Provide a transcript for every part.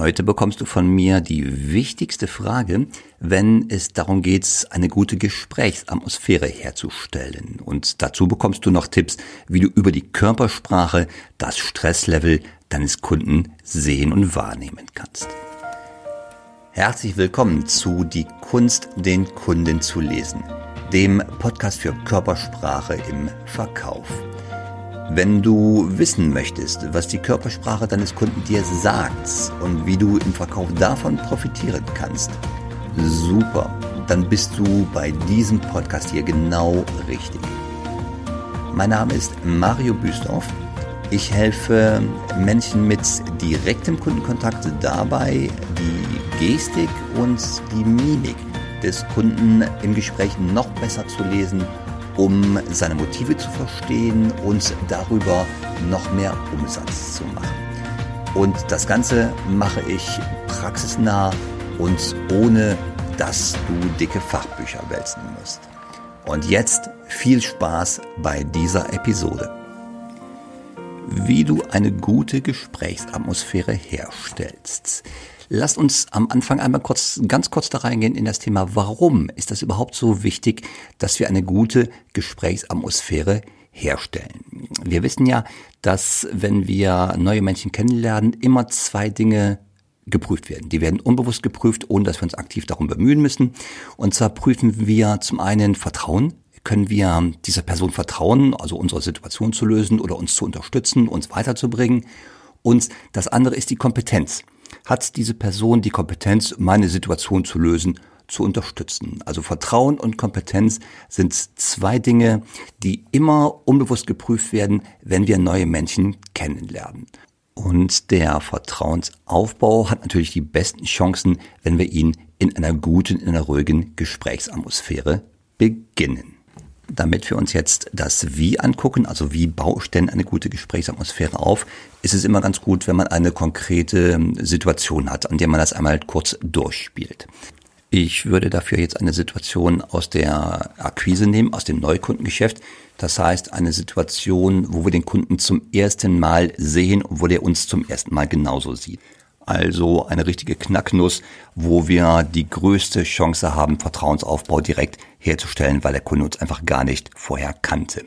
Heute bekommst du von mir die wichtigste Frage, wenn es darum geht, eine gute Gesprächsatmosphäre herzustellen. Und dazu bekommst du noch Tipps, wie du über die Körpersprache das Stresslevel deines Kunden sehen und wahrnehmen kannst. Herzlich willkommen zu Die Kunst, den Kunden zu lesen, dem Podcast für Körpersprache im Verkauf. Wenn du wissen möchtest, was die Körpersprache deines Kunden dir sagt und wie du im Verkauf davon profitieren kannst, super, dann bist du bei diesem Podcast hier genau richtig. Mein Name ist Mario Büstorf. Ich helfe Menschen mit direktem Kundenkontakt dabei, die Gestik und die Mimik des Kunden im Gespräch noch besser zu lesen um seine Motive zu verstehen und darüber noch mehr Umsatz zu machen. Und das Ganze mache ich praxisnah und ohne dass du dicke Fachbücher wälzen musst. Und jetzt viel Spaß bei dieser Episode. Wie du eine gute Gesprächsatmosphäre herstellst. Lasst uns am Anfang einmal kurz, ganz kurz da reingehen in das Thema, warum ist das überhaupt so wichtig, dass wir eine gute Gesprächsatmosphäre herstellen. Wir wissen ja, dass wenn wir neue Menschen kennenlernen, immer zwei Dinge geprüft werden. Die werden unbewusst geprüft, ohne dass wir uns aktiv darum bemühen müssen. Und zwar prüfen wir zum einen Vertrauen. Können wir dieser Person vertrauen, also unsere Situation zu lösen oder uns zu unterstützen, uns weiterzubringen? Und das andere ist die Kompetenz hat diese Person die Kompetenz, meine Situation zu lösen, zu unterstützen. Also Vertrauen und Kompetenz sind zwei Dinge, die immer unbewusst geprüft werden, wenn wir neue Menschen kennenlernen. Und der Vertrauensaufbau hat natürlich die besten Chancen, wenn wir ihn in einer guten, in einer ruhigen Gesprächsatmosphäre beginnen damit wir uns jetzt das Wie angucken, also wie denn eine gute Gesprächsatmosphäre auf, ist es immer ganz gut, wenn man eine konkrete ähm, Situation hat, an der man das einmal kurz durchspielt. Ich würde dafür jetzt eine Situation aus der Akquise nehmen, aus dem Neukundengeschäft. Das heißt, eine Situation, wo wir den Kunden zum ersten Mal sehen und wo der uns zum ersten Mal genauso sieht. Also eine richtige Knacknuss, wo wir die größte Chance haben, Vertrauensaufbau direkt herzustellen, weil der Kunde uns einfach gar nicht vorher kannte.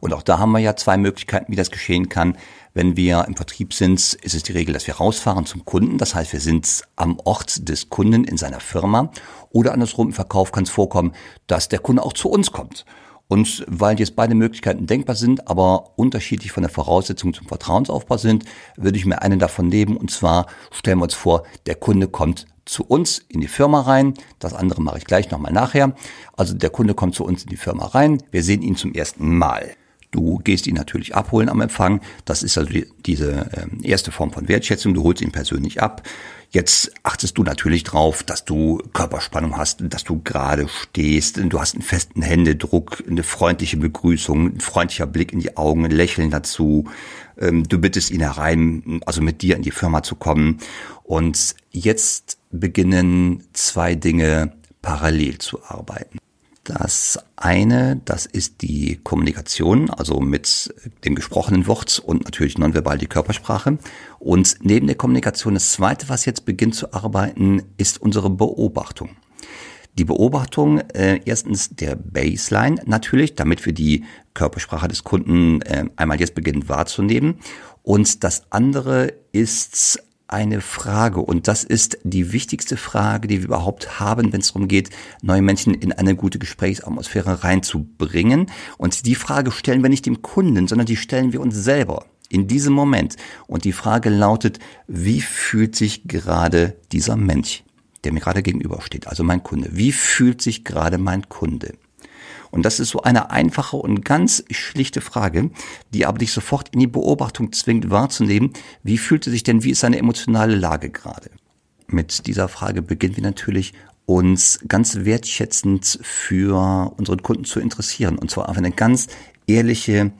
Und auch da haben wir ja zwei Möglichkeiten, wie das geschehen kann. Wenn wir im Vertrieb sind, ist es die Regel, dass wir rausfahren zum Kunden. Das heißt, wir sind am Ort des Kunden in seiner Firma. Oder andersrum im Verkauf kann es vorkommen, dass der Kunde auch zu uns kommt. Und weil jetzt beide Möglichkeiten denkbar sind, aber unterschiedlich von der Voraussetzung zum Vertrauensaufbau sind, würde ich mir eine davon nehmen. Und zwar stellen wir uns vor, der Kunde kommt zu uns in die Firma rein. Das andere mache ich gleich nochmal nachher. Also der Kunde kommt zu uns in die Firma rein. Wir sehen ihn zum ersten Mal. Du gehst ihn natürlich abholen am Empfang. Das ist also die, diese äh, erste Form von Wertschätzung. Du holst ihn persönlich ab. Jetzt achtest du natürlich drauf, dass du Körperspannung hast, dass du gerade stehst. Du hast einen festen Händedruck, eine freundliche Begrüßung, ein freundlicher Blick in die Augen, ein Lächeln dazu. Ähm, du bittest ihn herein, also mit dir in die Firma zu kommen. Und jetzt beginnen zwei Dinge parallel zu arbeiten. Das eine, das ist die Kommunikation, also mit dem gesprochenen Wort und natürlich nonverbal die Körpersprache. Und neben der Kommunikation, das zweite, was jetzt beginnt zu arbeiten, ist unsere Beobachtung. Die Beobachtung äh, erstens der Baseline natürlich, damit wir die Körpersprache des Kunden äh, einmal jetzt beginnen wahrzunehmen. Und das andere ist eine Frage und das ist die wichtigste Frage, die wir überhaupt haben, wenn es darum geht, neue Menschen in eine gute Gesprächsatmosphäre reinzubringen. Und die Frage stellen wir nicht dem Kunden, sondern die stellen wir uns selber in diesem Moment. Und die Frage lautet, wie fühlt sich gerade dieser Mensch, der mir gerade gegenübersteht, also mein Kunde, wie fühlt sich gerade mein Kunde? Und das ist so eine einfache und ganz schlichte Frage, die aber dich sofort in die Beobachtung zwingt wahrzunehmen, wie fühlt er sich denn, wie ist seine emotionale Lage gerade? Mit dieser Frage beginnen wir natürlich uns ganz wertschätzend für unseren Kunden zu interessieren. Und zwar auf eine ganz ehrliche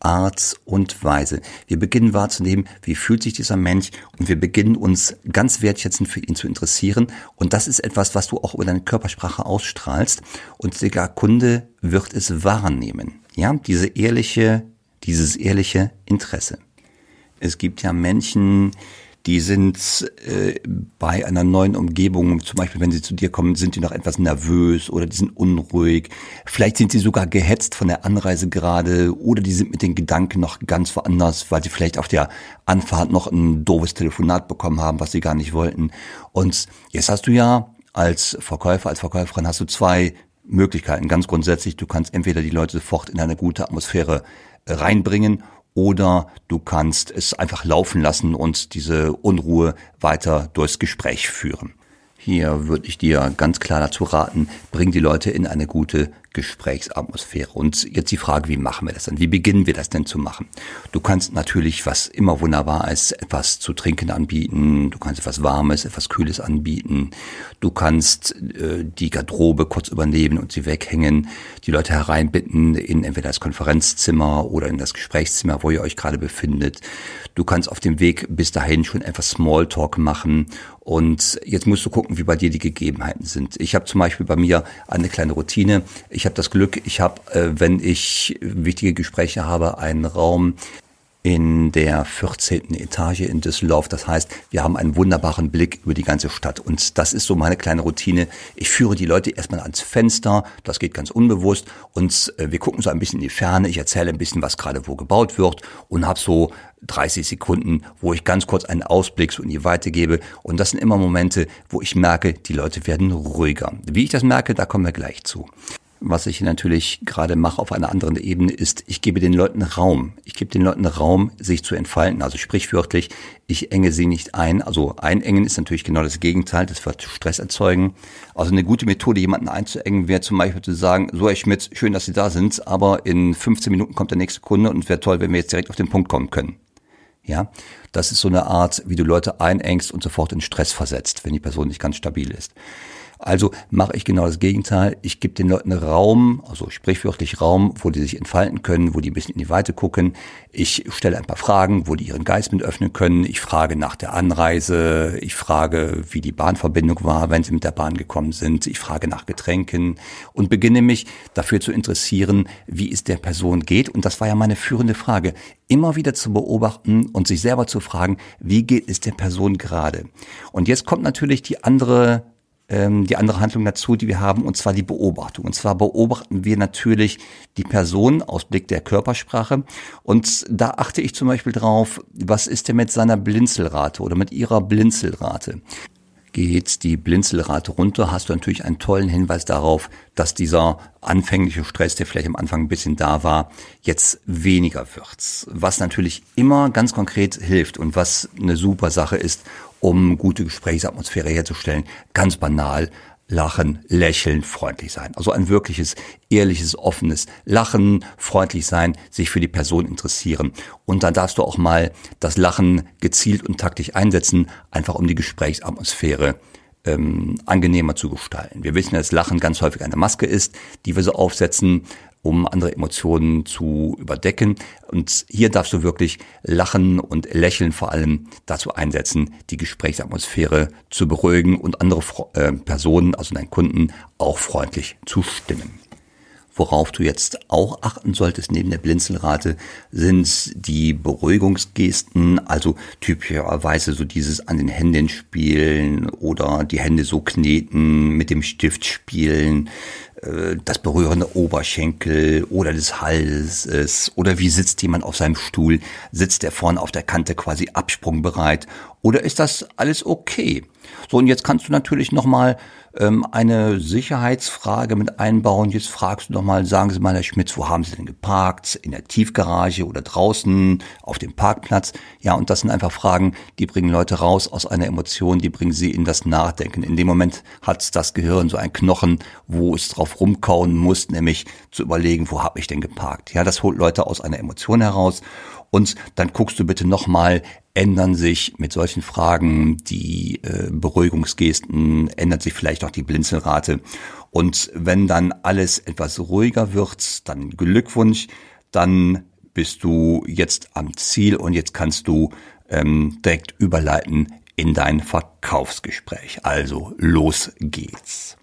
Art und Weise. Wir beginnen wahrzunehmen, wie fühlt sich dieser Mensch und wir beginnen uns ganz wertschätzend für ihn zu interessieren. Und das ist etwas, was du auch über deine Körpersprache ausstrahlst und der Kunde wird es wahrnehmen. Ja, diese ehrliche, dieses ehrliche Interesse. Es gibt ja Menschen, die sind äh, bei einer neuen Umgebung, zum Beispiel wenn sie zu dir kommen, sind die noch etwas nervös oder die sind unruhig. Vielleicht sind sie sogar gehetzt von der Anreise gerade oder die sind mit den Gedanken noch ganz woanders, weil sie vielleicht auf der Anfahrt noch ein doofes Telefonat bekommen haben, was sie gar nicht wollten. Und jetzt hast du ja als Verkäufer, als Verkäuferin hast du zwei Möglichkeiten. Ganz grundsätzlich, du kannst entweder die Leute sofort in eine gute Atmosphäre reinbringen oder du kannst es einfach laufen lassen und diese Unruhe weiter durchs Gespräch führen. Hier würde ich dir ganz klar dazu raten, bring die Leute in eine gute Gesprächsatmosphäre. Und jetzt die Frage, wie machen wir das denn? Wie beginnen wir das denn zu machen? Du kannst natürlich, was immer wunderbar ist, etwas zu trinken anbieten. Du kannst etwas Warmes, etwas Kühles anbieten. Du kannst äh, die Garderobe kurz übernehmen und sie weghängen. Die Leute hereinbitten in entweder das Konferenzzimmer oder in das Gesprächszimmer, wo ihr euch gerade befindet. Du kannst auf dem Weg bis dahin schon etwas Smalltalk machen und jetzt musst du gucken, wie bei dir die Gegebenheiten sind. Ich habe zum Beispiel bei mir eine kleine Routine. Ich habe das Glück, ich habe, äh, wenn ich wichtige Gespräche habe, einen Raum in der 14. Etage in Düsseldorf. Das heißt, wir haben einen wunderbaren Blick über die ganze Stadt. Und das ist so meine kleine Routine. Ich führe die Leute erstmal ans Fenster. Das geht ganz unbewusst. Und äh, wir gucken so ein bisschen in die Ferne. Ich erzähle ein bisschen, was gerade wo gebaut wird und habe so 30 Sekunden, wo ich ganz kurz einen Ausblick so in die Weite gebe. Und das sind immer Momente, wo ich merke, die Leute werden ruhiger. Wie ich das merke, da kommen wir gleich zu. Was ich natürlich gerade mache auf einer anderen Ebene ist, ich gebe den Leuten Raum. Ich gebe den Leuten Raum, sich zu entfalten. Also sprichwörtlich, ich enge sie nicht ein. Also einengen ist natürlich genau das Gegenteil. Das wird Stress erzeugen. Also eine gute Methode, jemanden einzuengen, wäre zum Beispiel zu sagen, so Herr Schmidt, schön, dass Sie da sind, aber in 15 Minuten kommt der nächste Kunde und wäre toll, wenn wir jetzt direkt auf den Punkt kommen können. Ja, das ist so eine Art, wie du Leute einengst und sofort in Stress versetzt, wenn die Person nicht ganz stabil ist. Also mache ich genau das Gegenteil. Ich gebe den Leuten Raum, also sprichwörtlich Raum, wo die sich entfalten können, wo die ein bisschen in die Weite gucken. Ich stelle ein paar Fragen, wo die ihren Geist mit öffnen können. Ich frage nach der Anreise. Ich frage, wie die Bahnverbindung war, wenn sie mit der Bahn gekommen sind. Ich frage nach Getränken und beginne mich dafür zu interessieren, wie es der Person geht. Und das war ja meine führende Frage. Immer wieder zu beobachten und sich selber zu fragen, wie geht es der Person gerade? Und jetzt kommt natürlich die andere ähm, die andere Handlung dazu, die wir haben, und zwar die Beobachtung. Und zwar beobachten wir natürlich die Person aus Blick der Körpersprache. Und da achte ich zum Beispiel drauf, was ist denn mit seiner Blinzelrate oder mit ihrer Blinzelrate? geht die Blinzelrate runter, hast du natürlich einen tollen Hinweis darauf, dass dieser anfängliche Stress, der vielleicht am Anfang ein bisschen da war, jetzt weniger wird. Was natürlich immer ganz konkret hilft und was eine super Sache ist, um gute Gesprächsatmosphäre herzustellen. Ganz banal. Lachen, lächeln, freundlich sein. Also ein wirkliches, ehrliches, offenes Lachen, freundlich sein, sich für die Person interessieren. Und dann darfst du auch mal das Lachen gezielt und taktisch einsetzen, einfach um die Gesprächsatmosphäre ähm, angenehmer zu gestalten. Wir wissen, dass Lachen ganz häufig eine Maske ist, die wir so aufsetzen, um andere Emotionen zu überdecken. Und hier darfst du wirklich Lachen und Lächeln vor allem dazu einsetzen, die Gesprächsatmosphäre zu beruhigen und andere äh, Personen, also deinen Kunden, auch freundlich zu stimmen. Worauf du jetzt auch achten solltest neben der Blinzelrate sind die Beruhigungsgesten, also typischerweise so dieses an den Händen spielen oder die Hände so kneten, mit dem Stift spielen, das Berühren der Oberschenkel oder des Halses oder wie sitzt jemand auf seinem Stuhl? Sitzt er vorne auf der Kante quasi absprungbereit oder ist das alles okay? So, und jetzt kannst du natürlich nochmal ähm, eine Sicherheitsfrage mit einbauen. Jetzt fragst du nochmal, sagen Sie mal, Herr Schmitz, wo haben Sie denn geparkt? In der Tiefgarage oder draußen auf dem Parkplatz? Ja, und das sind einfach Fragen, die bringen Leute raus aus einer Emotion, die bringen sie in das Nachdenken. In dem Moment hat das Gehirn so ein Knochen, wo es drauf rumkauen muss, nämlich zu überlegen, wo habe ich denn geparkt? Ja, das holt Leute aus einer Emotion heraus. Und dann guckst du bitte nochmal, ändern sich mit solchen Fragen die äh, Beruhigungsgesten, ändert sich vielleicht auch die Blinzelrate. Und wenn dann alles etwas ruhiger wird, dann Glückwunsch, dann bist du jetzt am Ziel und jetzt kannst du ähm, direkt überleiten in dein Verkaufsgespräch. Also los geht's.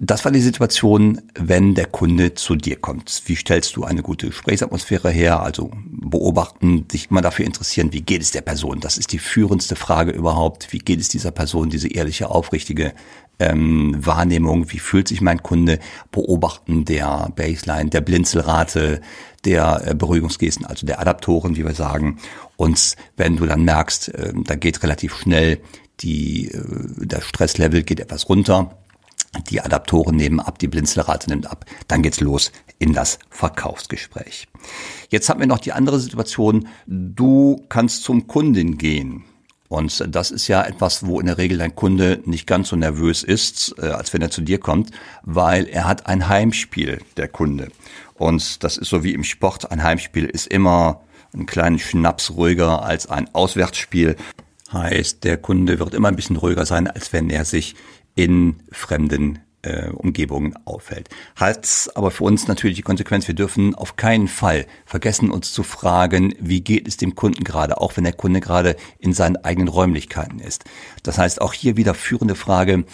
Das war die Situation, wenn der Kunde zu dir kommt. Wie stellst du eine gute Gesprächsatmosphäre her? Also beobachten, dich immer dafür interessieren, wie geht es der Person? Das ist die führendste Frage überhaupt. Wie geht es dieser Person? Diese ehrliche, aufrichtige ähm, Wahrnehmung. Wie fühlt sich mein Kunde? Beobachten der Baseline, der Blinzelrate, der äh, Beruhigungsgesten, also der Adaptoren, wie wir sagen. Und wenn du dann merkst, äh, da geht relativ schnell die, äh, der Stresslevel geht etwas runter, die Adaptoren nehmen ab, die Blinzelrate nimmt ab. Dann geht's los in das Verkaufsgespräch. Jetzt haben wir noch die andere Situation. Du kannst zum Kunden gehen. Und das ist ja etwas, wo in der Regel dein Kunde nicht ganz so nervös ist, äh, als wenn er zu dir kommt, weil er hat ein Heimspiel, der Kunde. Und das ist so wie im Sport. Ein Heimspiel ist immer einen kleinen Schnaps ruhiger als ein Auswärtsspiel. Heißt, der Kunde wird immer ein bisschen ruhiger sein, als wenn er sich in fremden äh, Umgebungen auffällt. Hat aber für uns natürlich die Konsequenz, wir dürfen auf keinen Fall vergessen, uns zu fragen, wie geht es dem Kunden gerade, auch wenn der Kunde gerade in seinen eigenen Räumlichkeiten ist. Das heißt, auch hier wieder führende Frage,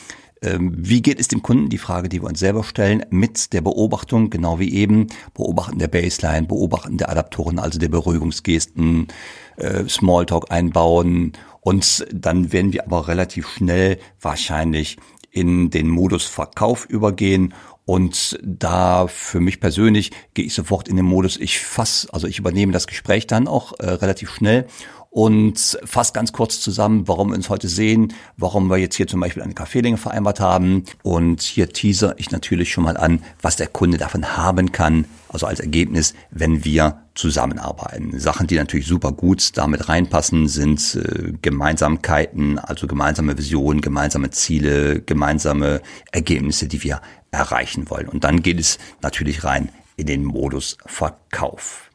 ähm, wie geht es dem Kunden? Die Frage, die wir uns selber stellen, mit der Beobachtung, genau wie eben, beobachten der Baseline, beobachten der Adaptoren, also der Beruhigungsgesten, äh, Smalltalk einbauen und dann werden wir aber relativ schnell wahrscheinlich in den Modus Verkauf übergehen. Und da für mich persönlich gehe ich sofort in den Modus, ich fass, also ich übernehme das Gespräch dann auch äh, relativ schnell und fass ganz kurz zusammen, warum wir uns heute sehen, warum wir jetzt hier zum Beispiel eine Kaffeelinge vereinbart haben. Und hier teaser ich natürlich schon mal an, was der Kunde davon haben kann, also als Ergebnis, wenn wir zusammenarbeiten. Sachen, die natürlich super gut damit reinpassen, sind äh, Gemeinsamkeiten, also gemeinsame Visionen, gemeinsame Ziele, gemeinsame Ergebnisse, die wir erreichen wollen. Und dann geht es natürlich rein in den Modus Verkauf.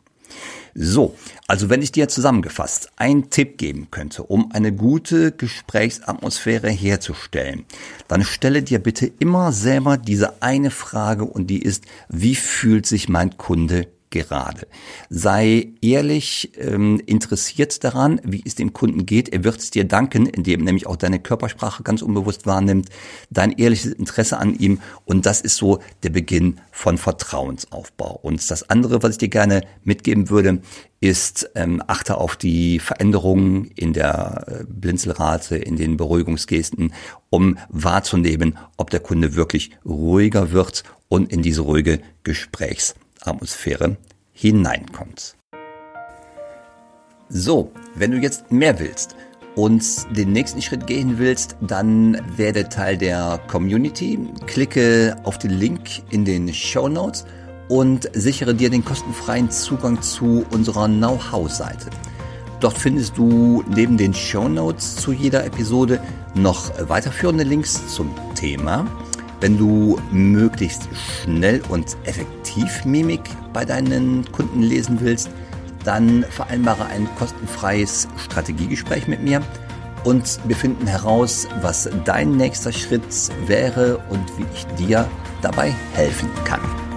So, also wenn ich dir zusammengefasst einen Tipp geben könnte, um eine gute Gesprächsatmosphäre herzustellen, dann stelle dir bitte immer selber diese eine Frage und die ist, wie fühlt sich mein Kunde gerade. Sei ehrlich ähm, interessiert daran, wie es dem Kunden geht. Er wird es dir danken, indem nämlich auch deine Körpersprache ganz unbewusst wahrnimmt, dein ehrliches Interesse an ihm. Und das ist so der Beginn von Vertrauensaufbau. Und das andere, was ich dir gerne mitgeben würde, ist, ähm, achte auf die Veränderungen in der äh, Blinzelrate, in den Beruhigungsgesten, um wahrzunehmen, ob der Kunde wirklich ruhiger wird und in diese ruhige Gesprächs Atmosphäre hineinkommt. So, wenn du jetzt mehr willst und den nächsten Schritt gehen willst, dann werde Teil der Community. Klicke auf den Link in den Show Notes und sichere dir den kostenfreien Zugang zu unserer Know-how-Seite. Dort findest du neben den Show Notes zu jeder Episode noch weiterführende Links zum Thema wenn du möglichst schnell und effektiv Mimik bei deinen Kunden lesen willst, dann vereinbare ein kostenfreies Strategiegespräch mit mir und wir finden heraus, was dein nächster Schritt wäre und wie ich dir dabei helfen kann.